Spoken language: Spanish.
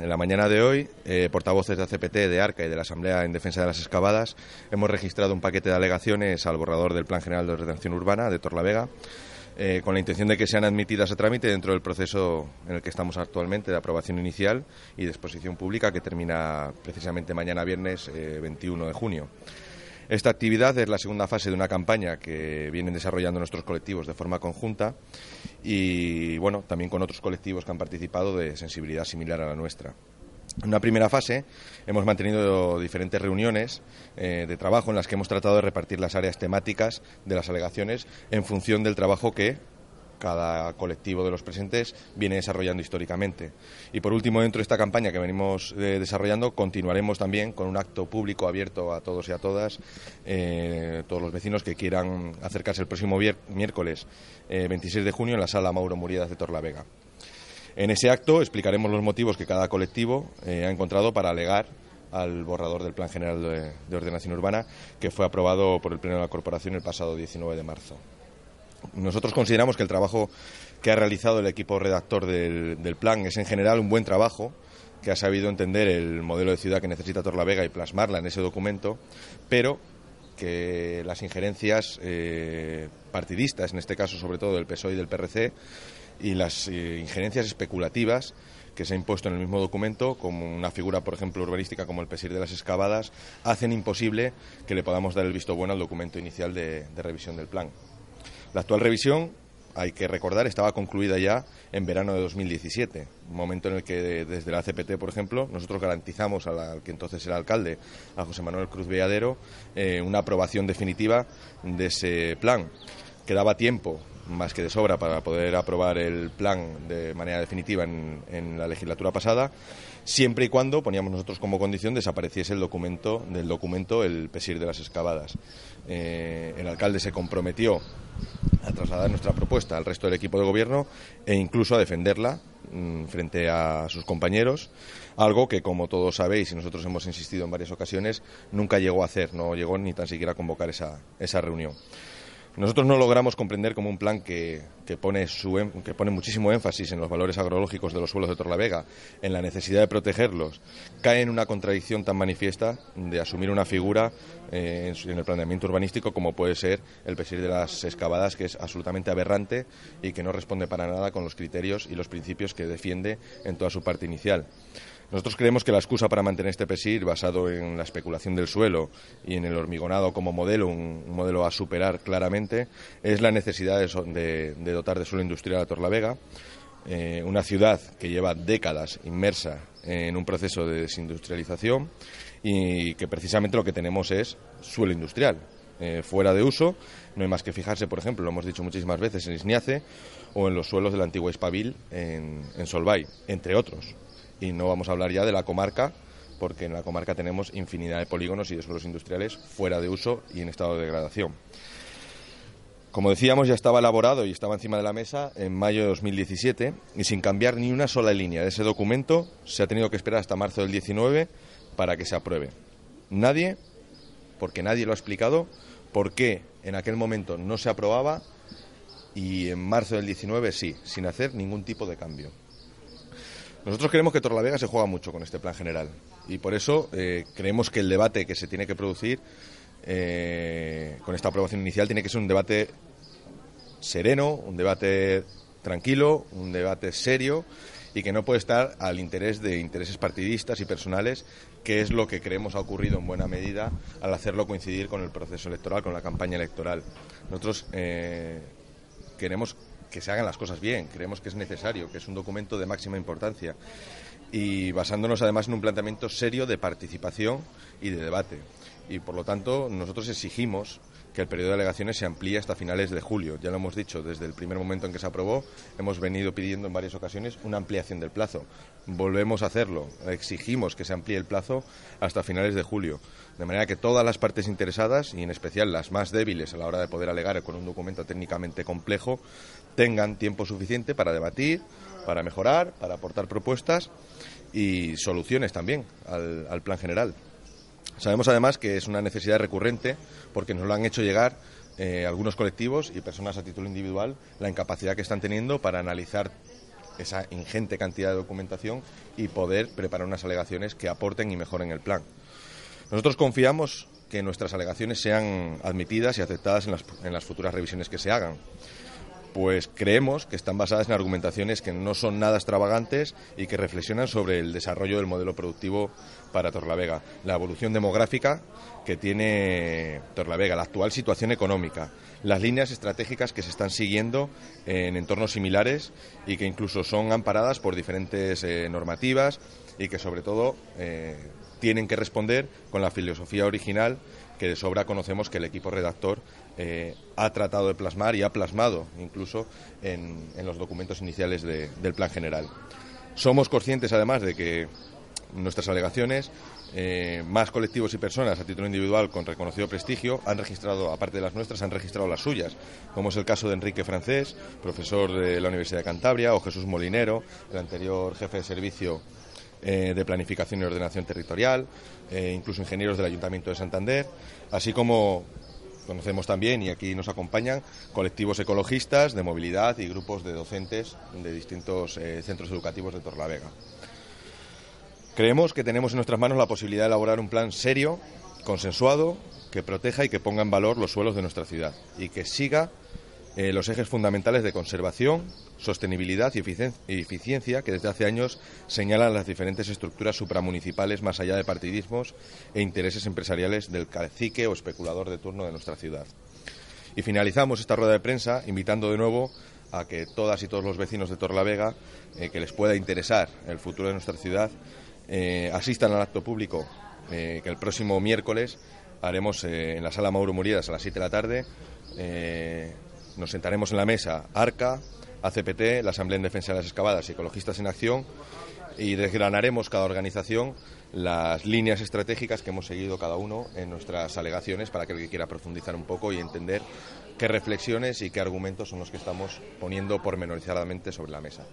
En la mañana de hoy, eh, portavoces de ACPT, de ARCA y de la Asamblea en Defensa de las Excavadas hemos registrado un paquete de alegaciones al borrador del Plan General de Ordenación Urbana de Torlavega eh, con la intención de que sean admitidas a trámite dentro del proceso en el que estamos actualmente de aprobación inicial y de exposición pública que termina precisamente mañana viernes 21 eh, de junio. Esta actividad es la segunda fase de una campaña que vienen desarrollando nuestros colectivos de forma conjunta y, bueno, también con otros colectivos que han participado de sensibilidad similar a la nuestra. En una primera fase hemos mantenido diferentes reuniones eh, de trabajo en las que hemos tratado de repartir las áreas temáticas de las alegaciones en función del trabajo que cada colectivo de los presentes viene desarrollando históricamente. Y por último, dentro de esta campaña que venimos eh, desarrollando, continuaremos también con un acto público abierto a todos y a todas, eh, todos los vecinos que quieran acercarse el próximo miércoles 26 de junio en la sala Mauro Muriedas de Torlavega. En ese acto explicaremos los motivos que cada colectivo eh, ha encontrado para alegar al borrador del Plan General de, Ordenación Urbana que fue aprobado por el Pleno de la Corporación el pasado 19 de marzo. Nosotros consideramos que el trabajo que ha realizado el equipo redactor del, plan es en general un buen trabajo que ha sabido entender el modelo de ciudad que necesita Torlavega y plasmarla en ese documento, pero que las injerencias eh, partidistas, en este caso sobre todo del PSOE y del PRC, y las eh, injerencias especulativas que se ha impuesto en el mismo documento, como una figura, por ejemplo, urbanística como el Pesir de las Excavadas, hacen imposible que le podamos dar el visto bueno al documento inicial de, revisión del plan. La actual revisión, hay que recordar, estaba concluida ya en verano de 2017, momento en el que desde la CPT, por ejemplo, nosotros garantizamos al, que entonces era alcalde, a José Manuel Cruz Villadero, eh, una aprobación definitiva de ese plan. Quedaba tiempo más que de sobra para poder aprobar el plan de manera definitiva en, la legislatura pasada, siempre y cuando poníamos nosotros como condición desapareciese el documento del documento el pesir de las excavadas. Eh, el alcalde se comprometió a trasladar nuestra propuesta al resto del equipo de gobierno e incluso a defenderla mm, frente a sus compañeros, algo que, como todos sabéis y nosotros hemos insistido en varias ocasiones, nunca llegó a hacer, no llegó ni tan siquiera a convocar esa, esa reunión. Nosotros no logramos comprender como un plan que, pone que pone muchísimo énfasis en los valores agrológicos de los suelos de Torlavega, en la necesidad de protegerlos, cae en una contradicción tan manifiesta de asumir una figura eh, en, el planeamiento urbanístico como puede ser el pesir de las excavadas, que es absolutamente aberrante y que no responde para nada con los criterios y los principios que defiende en toda su parte inicial. Nosotros creemos que la excusa para mantener este PESIR, basado en la especulación del suelo y en el hormigonado como modelo, un, modelo a superar claramente, es la necesidad de, dotar de suelo industrial a Torlavega, eh, una ciudad que lleva décadas inmersa en un proceso de desindustrialización y que precisamente lo que tenemos es suelo industrial. Eh, fuera de uso, no hay más que fijarse, por ejemplo, lo hemos dicho muchísimas veces, en Isniace o en los suelos de la antigua Espavil en, en Solvay, entre otros y no vamos a hablar ya de la comarca, porque en la comarca tenemos infinidad de polígonos y de suelos industriales fuera de uso y en estado de degradación. Como decíamos, ya estaba elaborado y estaba encima de la mesa en mayo de 2017 y sin cambiar ni una sola línea de ese documento se ha tenido que esperar hasta marzo del 19 para que se apruebe. Nadie, porque nadie lo ha explicado, por qué en aquel momento no se aprobaba y en marzo del 19 sí, sin hacer ningún tipo de cambio. Nosotros creemos que Torlavega se juega mucho con este plan general y por eso eh, creemos que el debate que se tiene que producir eh, con esta aprobación inicial tiene que ser un debate sereno, un debate tranquilo, un debate serio y que no puede estar al interés de intereses partidistas y personales, que es lo que creemos ha ocurrido en buena medida al hacerlo coincidir con el proceso electoral, con la campaña electoral. Nosotros eh, queremos que se hagan las cosas bien. Creemos que es necesario, que es un documento de máxima importancia y basándonos además en un planteamiento serio de participación y de debate. Y por lo tanto, nosotros exigimos que el periodo de alegaciones se amplíe hasta finales de julio. Ya lo hemos dicho desde el primer momento en que se aprobó, hemos venido pidiendo en varias ocasiones una ampliación del plazo. Volvemos a hacerlo, exigimos que se amplíe el plazo hasta finales de julio, de manera que todas las partes interesadas, y en especial las más débiles a la hora de poder alegar con un documento técnicamente complejo, tengan tiempo suficiente para debatir, para mejorar, para aportar propuestas y soluciones también al, plan general. Sabemos además que es una necesidad recurrente porque nos lo han hecho llegar eh, algunos colectivos y personas a título individual la incapacidad que están teniendo para analizar esa ingente cantidad de documentación y poder preparar unas alegaciones que aporten y mejoren el plan. Nosotros confiamos que nuestras alegaciones sean admitidas y aceptadas en las, en las futuras revisiones que se hagan pues creemos que están basadas en argumentaciones que no son nada extravagantes y que reflexionan sobre el desarrollo del modelo productivo para Torlavega, la evolución demográfica que tiene Torlavega, la actual situación económica, las líneas estratégicas que se están siguiendo en entornos similares y que incluso son amparadas por diferentes eh, normativas y que sobre todo eh, tienen que responder con la filosofía original que de sobra conocemos que el equipo redactor eh, ha tratado de plasmar y ha plasmado incluso en, los documentos iniciales del plan general. Somos conscientes además de que nuestras alegaciones, eh, más colectivos y personas a título individual con reconocido prestigio han registrado, aparte de las nuestras, han registrado las suyas, como es el caso de Enrique Francés, profesor de la Universidad de Cantabria, o Jesús Molinero, el anterior jefe de servicio eh, de Planificación y Ordenación Territorial, eh, incluso ingenieros del Ayuntamiento de Santander, así como conocemos también, y aquí nos acompañan, colectivos ecologistas de movilidad y grupos de docentes de distintos eh, centros educativos de Torlavega. Creemos que tenemos en nuestras manos la posibilidad de elaborar un plan serio, consensuado, que proteja y que ponga en valor los suelos de nuestra ciudad y que siga eh, los ejes fundamentales de conservación, sostenibilidad y eficiencia que desde hace años señalan las diferentes estructuras supramunicipales más allá de partidismos e intereses empresariales del cacique o especulador de turno de nuestra ciudad. Y finalizamos esta rueda de prensa invitando de nuevo a que todas y todos los vecinos de Torlavega eh, que les pueda interesar el futuro de nuestra ciudad eh, asistan al acto público que el próximo miércoles haremos en la sala Mauro Muridas a las 7 de la tarde nos sentaremos en la mesa ARCA, ACPT, la Asamblea en Defensa de las Excavadas y Ecologistas en Acción y desgranaremos cada organización las líneas estratégicas que hemos seguido cada uno en nuestras alegaciones para que el que quiera profundizar un poco y entender qué reflexiones y qué argumentos son los que estamos poniendo pormenorizadamente sobre la mesa.